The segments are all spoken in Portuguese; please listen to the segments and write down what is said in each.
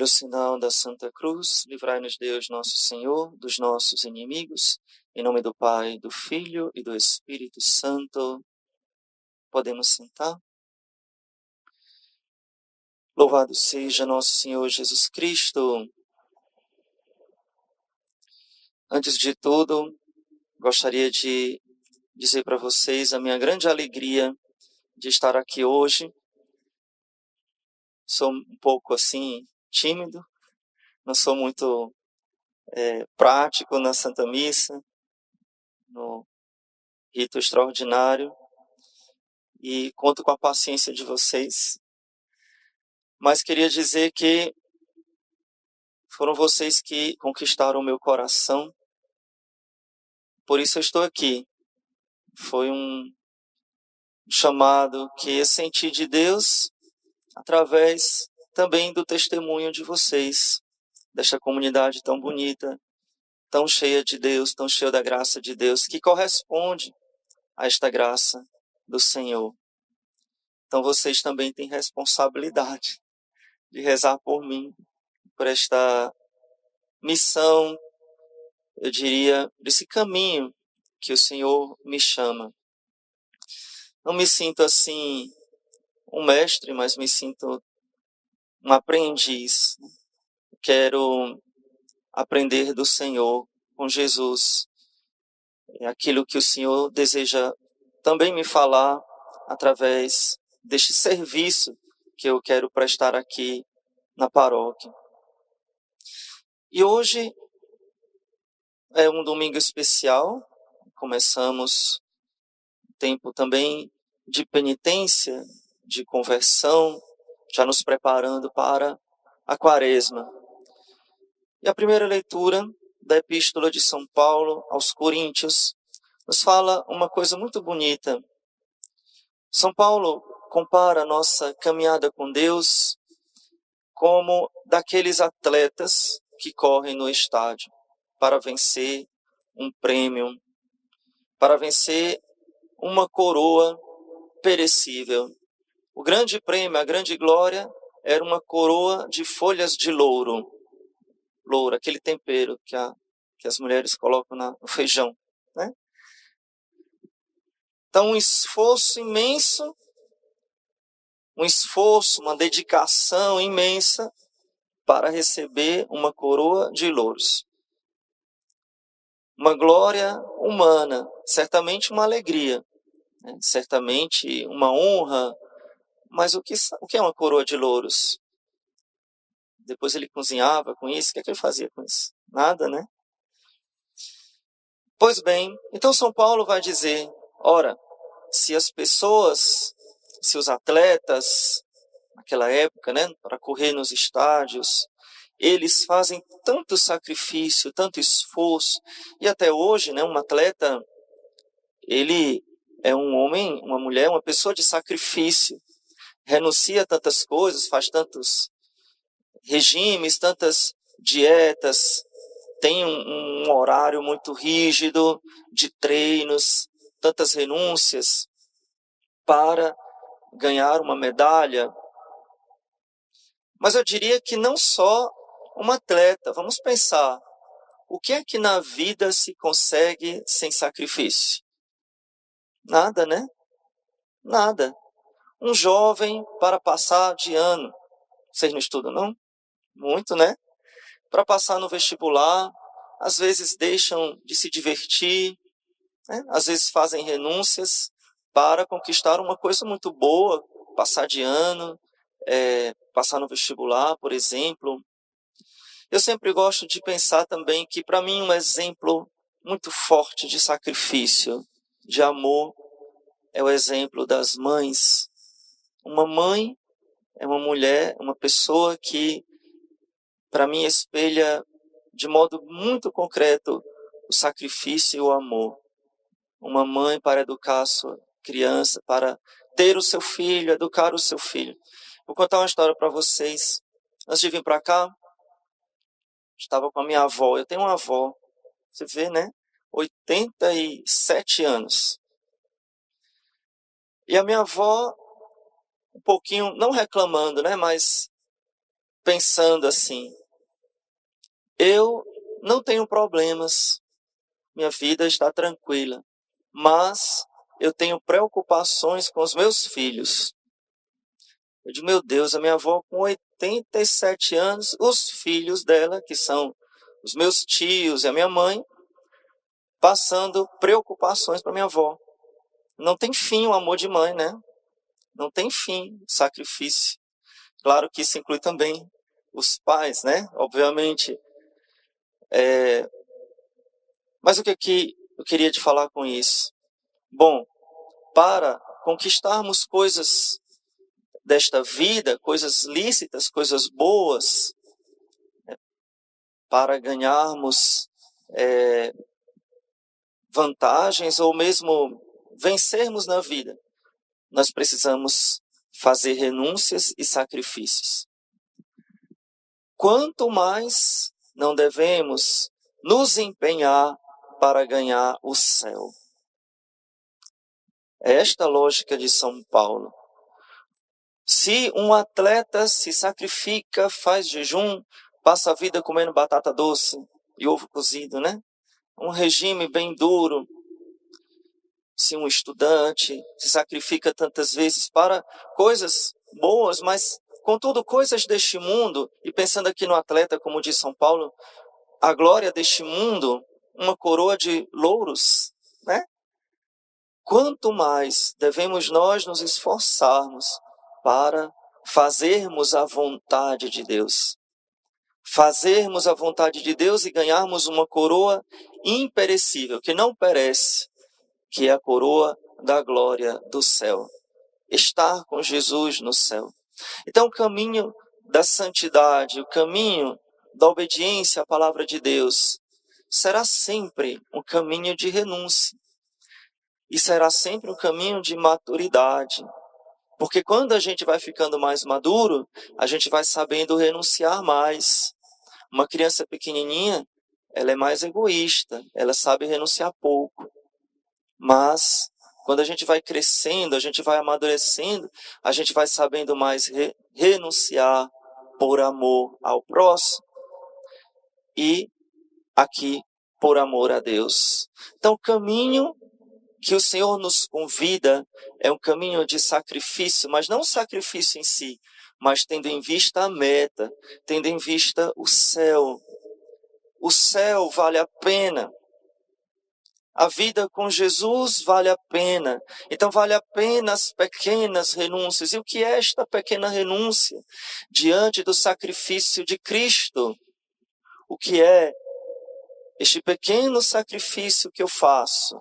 Pelo sinal da Santa Cruz, livrai-nos Deus, nosso Senhor, dos nossos inimigos, em nome do Pai, do Filho e do Espírito Santo. Podemos sentar? Louvado seja nosso Senhor Jesus Cristo. Antes de tudo, gostaria de dizer para vocês a minha grande alegria de estar aqui hoje. Sou um pouco assim tímido, não sou muito é, prático na Santa Missa, no rito extraordinário, e conto com a paciência de vocês. Mas queria dizer que foram vocês que conquistaram o meu coração, por isso eu estou aqui. Foi um chamado que eu senti de Deus através também do testemunho de vocês, desta comunidade tão bonita, tão cheia de Deus, tão cheia da graça de Deus, que corresponde a esta graça do Senhor. Então vocês também têm responsabilidade de rezar por mim, por esta missão, eu diria, desse caminho que o Senhor me chama. Não me sinto assim um mestre, mas me sinto um aprendiz. Quero aprender do Senhor com Jesus. É aquilo que o Senhor deseja também me falar através deste serviço que eu quero prestar aqui na paróquia. E hoje é um domingo especial. Começamos tempo também de penitência, de conversão, já nos preparando para a quaresma. E a primeira leitura da Epístola de São Paulo aos Coríntios nos fala uma coisa muito bonita. São Paulo compara a nossa caminhada com Deus como daqueles atletas que correm no estádio para vencer um prêmio, para vencer uma coroa perecível. O grande prêmio, a grande glória, era uma coroa de folhas de louro. Louro, aquele tempero que, a, que as mulheres colocam na, no feijão. Né? Então, um esforço imenso, um esforço, uma dedicação imensa para receber uma coroa de louros. Uma glória humana, certamente uma alegria, né? certamente uma honra, mas o que, o que é uma coroa de louros? Depois ele cozinhava com isso, o que, é que ele fazia com isso? Nada, né? Pois bem, então São Paulo vai dizer: ora, se as pessoas, se os atletas, naquela época, né, para correr nos estádios, eles fazem tanto sacrifício, tanto esforço, e até hoje, né, um atleta, ele é um homem, uma mulher, uma pessoa de sacrifício. Renuncia a tantas coisas, faz tantos regimes, tantas dietas, tem um, um horário muito rígido de treinos, tantas renúncias para ganhar uma medalha. Mas eu diria que não só um atleta, vamos pensar, o que é que na vida se consegue sem sacrifício? Nada, né? Nada. Um jovem para passar de ano. Vocês não estudam, não? Muito, né? Para passar no vestibular, às vezes deixam de se divertir, né? às vezes fazem renúncias para conquistar uma coisa muito boa, passar de ano, é, passar no vestibular, por exemplo. Eu sempre gosto de pensar também que, para mim, um exemplo muito forte de sacrifício de amor é o exemplo das mães. Uma mãe é uma mulher, uma pessoa que, para mim, espelha de modo muito concreto o sacrifício e o amor. Uma mãe para educar a sua criança, para ter o seu filho, educar o seu filho. Vou contar uma história para vocês. Antes de vir para cá, estava com a minha avó. Eu tenho uma avó, você vê, né? 87 anos. E a minha avó, pouquinho, não reclamando, né, mas pensando assim: eu não tenho problemas, minha vida está tranquila, mas eu tenho preocupações com os meus filhos. Eu digo, meu Deus, a minha avó com 87 anos, os filhos dela, que são os meus tios e a minha mãe, passando preocupações para minha avó. Não tem fim o amor de mãe, né? Não tem fim o sacrifício. Claro que isso inclui também os pais, né? Obviamente. É... Mas o que, que eu queria te falar com isso? Bom, para conquistarmos coisas desta vida, coisas lícitas, coisas boas, né? para ganharmos é, vantagens ou mesmo vencermos na vida, nós precisamos fazer renúncias e sacrifícios. Quanto mais não devemos nos empenhar para ganhar o céu. É esta lógica de São Paulo. Se um atleta se sacrifica, faz jejum, passa a vida comendo batata doce e ovo cozido, né? Um regime bem duro, se um estudante se sacrifica tantas vezes para coisas boas, mas contudo coisas deste mundo, e pensando aqui no atleta, como diz São Paulo, a glória deste mundo, uma coroa de louros, né? Quanto mais devemos nós nos esforçarmos para fazermos a vontade de Deus. Fazermos a vontade de Deus e ganharmos uma coroa imperecível, que não perece, que é a coroa da glória do céu. Estar com Jesus no céu. Então, o caminho da santidade, o caminho da obediência à palavra de Deus, será sempre um caminho de renúncia. E será sempre um caminho de maturidade. Porque quando a gente vai ficando mais maduro, a gente vai sabendo renunciar mais. Uma criança pequenininha, ela é mais egoísta, ela sabe renunciar pouco. Mas quando a gente vai crescendo, a gente vai amadurecendo, a gente vai sabendo mais re renunciar por amor ao próximo e aqui por amor a Deus. Então, o caminho que o Senhor nos convida é um caminho de sacrifício, mas não sacrifício em si, mas tendo em vista a meta, tendo em vista o céu. O céu vale a pena. A vida com Jesus vale a pena. Então, vale a pena as pequenas renúncias. E o que é esta pequena renúncia diante do sacrifício de Cristo? O que é este pequeno sacrifício que eu faço?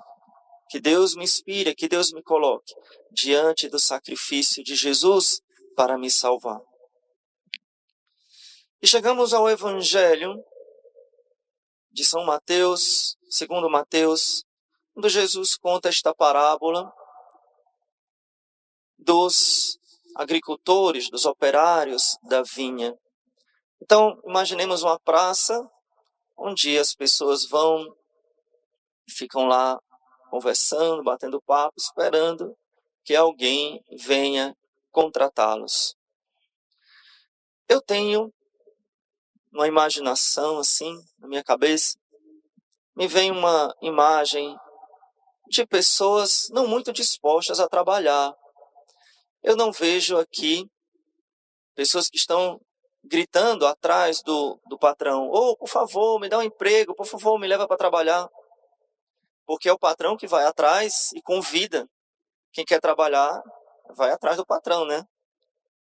Que Deus me inspire, que Deus me coloque diante do sacrifício de Jesus para me salvar. E chegamos ao Evangelho de São Mateus, segundo Mateus, quando Jesus conta esta parábola dos agricultores, dos operários da vinha. Então, imaginemos uma praça onde as pessoas vão, ficam lá conversando, batendo papo, esperando que alguém venha contratá-los. Eu tenho uma imaginação assim na minha cabeça, me vem uma imagem de pessoas não muito dispostas a trabalhar. Eu não vejo aqui pessoas que estão gritando atrás do, do patrão: Ô, oh, por favor, me dá um emprego, por favor, me leva para trabalhar. Porque é o patrão que vai atrás e convida. Quem quer trabalhar, vai atrás do patrão, né?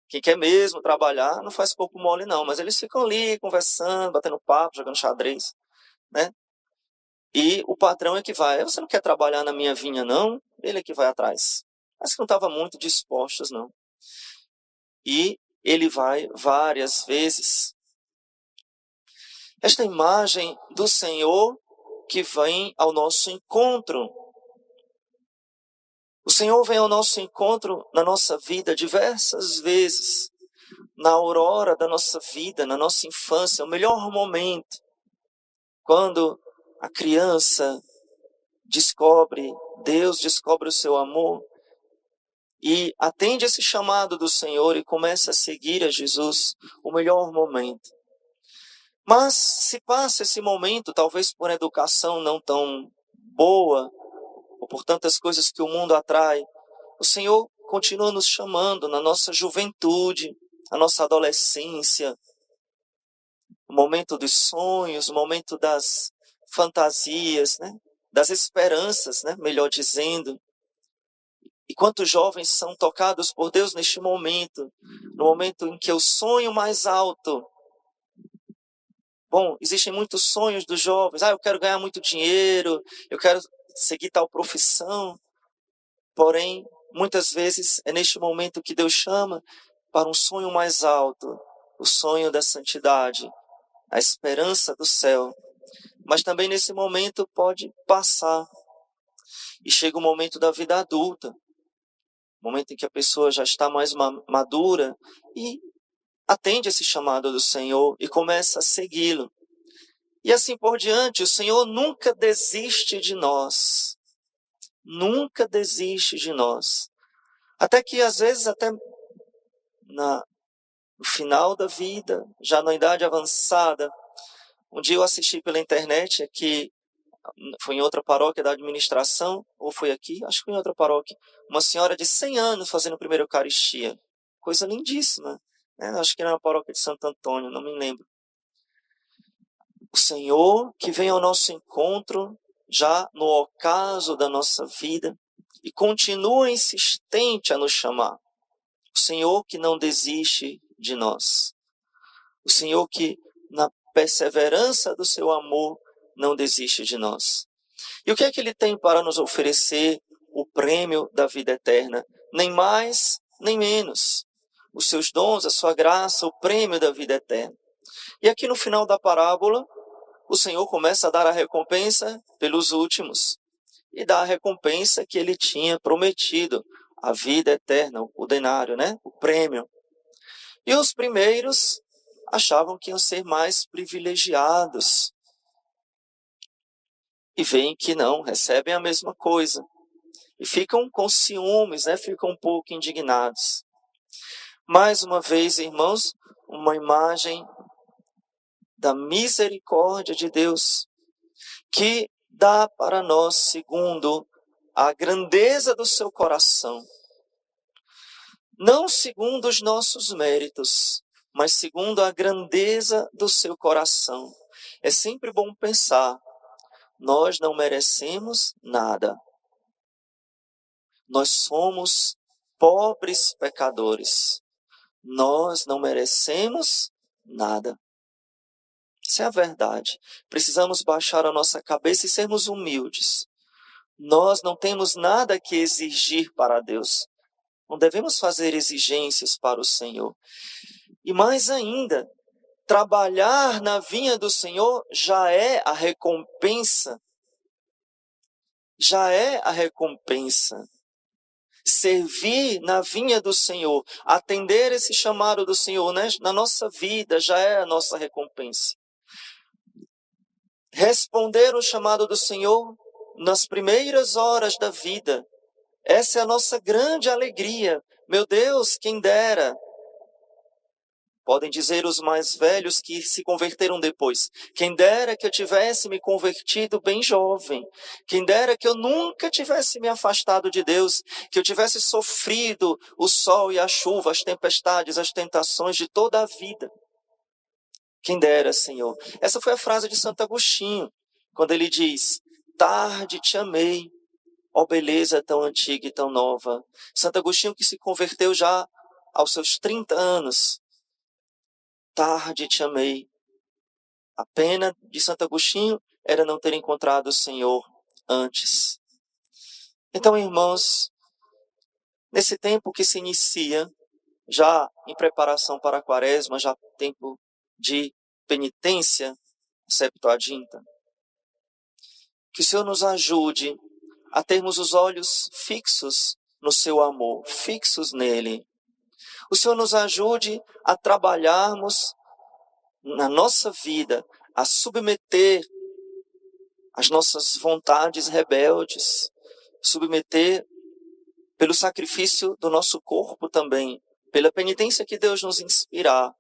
Quem quer mesmo trabalhar, não faz corpo mole, não. Mas eles ficam ali conversando, batendo papo, jogando xadrez, né? E o patrão é que vai. Você não quer trabalhar na minha vinha, não? Ele é que vai atrás. Mas que não estava muito dispostos, não. E ele vai várias vezes. Esta imagem do Senhor que vem ao nosso encontro. O Senhor vem ao nosso encontro na nossa vida diversas vezes. Na aurora da nossa vida, na nossa infância, o melhor momento. Quando a criança descobre, Deus descobre o seu amor e atende esse chamado do Senhor e começa a seguir a Jesus, o melhor momento. Mas se passa esse momento, talvez por educação não tão boa, ou por tantas coisas que o mundo atrai, o Senhor continua nos chamando na nossa juventude, na nossa adolescência, o momento dos sonhos, o momento das fantasias, né? das esperanças, né? melhor dizendo. E quantos jovens são tocados por Deus neste momento, no momento em que o sonho mais alto. Bom, existem muitos sonhos dos jovens. Ah, eu quero ganhar muito dinheiro, eu quero seguir tal profissão. Porém, muitas vezes é neste momento que Deus chama para um sonho mais alto, o sonho da santidade, a esperança do céu. Mas também nesse momento pode passar. E chega o momento da vida adulta, momento em que a pessoa já está mais madura e atende esse chamado do Senhor e começa a segui-lo. E assim por diante, o Senhor nunca desiste de nós. Nunca desiste de nós. Até que às vezes até na, no final da vida, já na idade avançada, um dia eu assisti pela internet aqui foi em outra paróquia da administração, ou foi aqui, acho que foi em outra paróquia, uma senhora de 100 anos fazendo a primeira Eucaristia. Coisa lindíssima. Né? Acho que era na paróquia de Santo Antônio, não me lembro. O Senhor que vem ao nosso encontro, já no ocaso da nossa vida, e continua insistente a nos chamar. O Senhor que não desiste de nós. O Senhor que, na perseverança do seu amor, não desiste de nós. E o que é que ele tem para nos oferecer? O prêmio da vida eterna. Nem mais, nem menos. Os seus dons, a sua graça, o prêmio da vida eterna. E aqui no final da parábola, o Senhor começa a dar a recompensa pelos últimos. E dá a recompensa que ele tinha prometido, a vida eterna, o denário, né? O prêmio. E os primeiros achavam que iam ser mais privilegiados, e veem que não, recebem a mesma coisa. E ficam com ciúmes, né? ficam um pouco indignados. Mais uma vez, irmãos, uma imagem da misericórdia de Deus, que dá para nós segundo a grandeza do seu coração. Não segundo os nossos méritos, mas segundo a grandeza do seu coração. É sempre bom pensar nós não merecemos nada. Nós somos pobres pecadores. Nós não merecemos nada. Isso é a verdade. Precisamos baixar a nossa cabeça e sermos humildes. Nós não temos nada que exigir para Deus. Não devemos fazer exigências para o Senhor. E mais ainda, Trabalhar na vinha do Senhor já é a recompensa. Já é a recompensa. Servir na vinha do Senhor, atender esse chamado do Senhor né? na nossa vida já é a nossa recompensa. Responder o chamado do Senhor nas primeiras horas da vida, essa é a nossa grande alegria. Meu Deus, quem dera Podem dizer os mais velhos que se converteram depois. Quem dera que eu tivesse me convertido bem jovem. Quem dera que eu nunca tivesse me afastado de Deus. Que eu tivesse sofrido o sol e a chuva, as tempestades, as tentações de toda a vida. Quem dera, Senhor. Essa foi a frase de Santo Agostinho, quando ele diz: Tarde te amei, ó beleza tão antiga e tão nova. Santo Agostinho que se converteu já aos seus 30 anos, tarde te amei. A pena de Santo Agostinho era não ter encontrado o Senhor antes. Então, irmãos, nesse tempo que se inicia, já em preparação para a quaresma, já tempo de penitência, Septuaginta, que o Senhor nos ajude a termos os olhos fixos no seu amor, fixos nele, o Senhor nos ajude a trabalharmos na nossa vida, a submeter as nossas vontades rebeldes, submeter pelo sacrifício do nosso corpo também, pela penitência que Deus nos inspirar,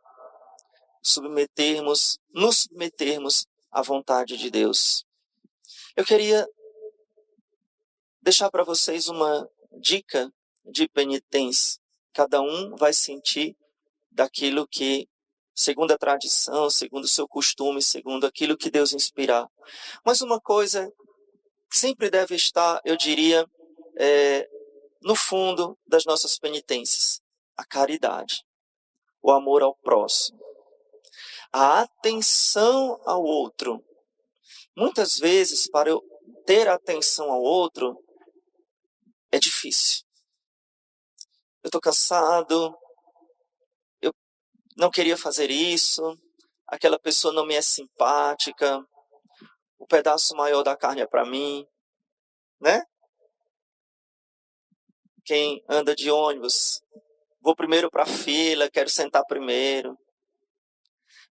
submetermos, nos submetermos à vontade de Deus. Eu queria deixar para vocês uma dica de penitência. Cada um vai sentir daquilo que, segundo a tradição, segundo o seu costume, segundo aquilo que Deus inspirar. Mas uma coisa sempre deve estar, eu diria, é, no fundo das nossas penitências: a caridade, o amor ao próximo, a atenção ao outro. Muitas vezes, para eu ter atenção ao outro, é difícil. Eu estou cansado, eu não queria fazer isso, aquela pessoa não me é simpática, o pedaço maior da carne é para mim, né? Quem anda de ônibus, vou primeiro para a fila, quero sentar primeiro.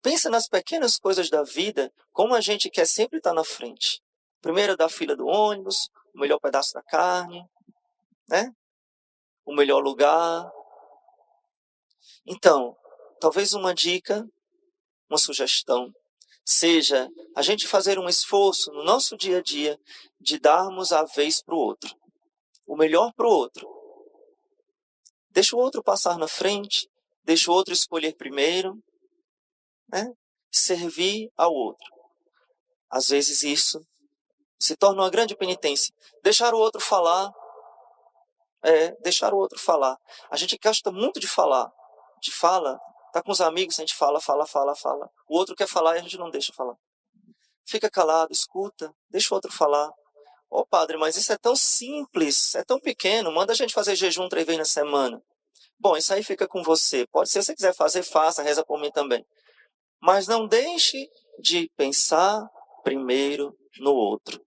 Pensa nas pequenas coisas da vida, como a gente quer sempre estar na frente. Primeiro da fila do ônibus, o melhor pedaço da carne, né? O melhor lugar. Então, talvez uma dica, uma sugestão, seja a gente fazer um esforço no nosso dia a dia de darmos a vez para o outro, o melhor para o outro. Deixa o outro passar na frente, deixa o outro escolher primeiro, né? servir ao outro. Às vezes isso se torna uma grande penitência. Deixar o outro falar, é, deixar o outro falar. A gente gosta muito de falar. De fala, tá com os amigos, a gente fala, fala, fala, fala. O outro quer falar e a gente não deixa falar. Fica calado, escuta, deixa o outro falar. Ô oh, padre, mas isso é tão simples, é tão pequeno, manda a gente fazer jejum três vezes na semana. Bom, isso aí fica com você. Pode ser, se você quiser fazer, faça, reza por mim também. Mas não deixe de pensar primeiro no outro.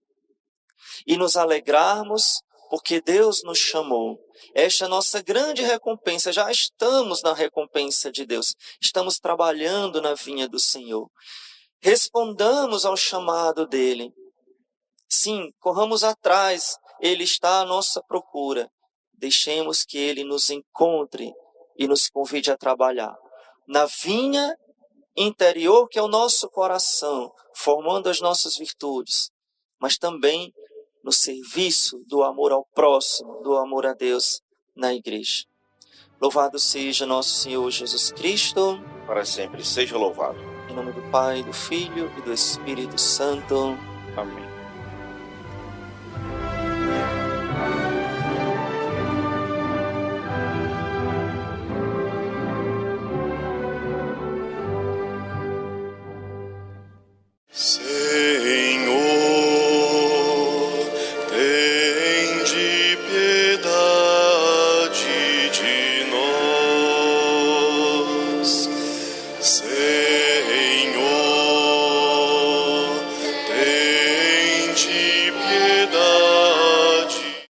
E nos alegrarmos porque Deus nos chamou. Esta é a nossa grande recompensa. Já estamos na recompensa de Deus. Estamos trabalhando na vinha do Senhor. Respondamos ao chamado dele. Sim, corramos atrás. Ele está à nossa procura. Deixemos que ele nos encontre e nos convide a trabalhar. Na vinha interior que é o nosso coração, formando as nossas virtudes, mas também no serviço do amor ao próximo, do amor a Deus na igreja. Louvado seja nosso Senhor Jesus Cristo. Para sempre seja louvado. Em nome do Pai, do Filho e do Espírito Santo. Amém.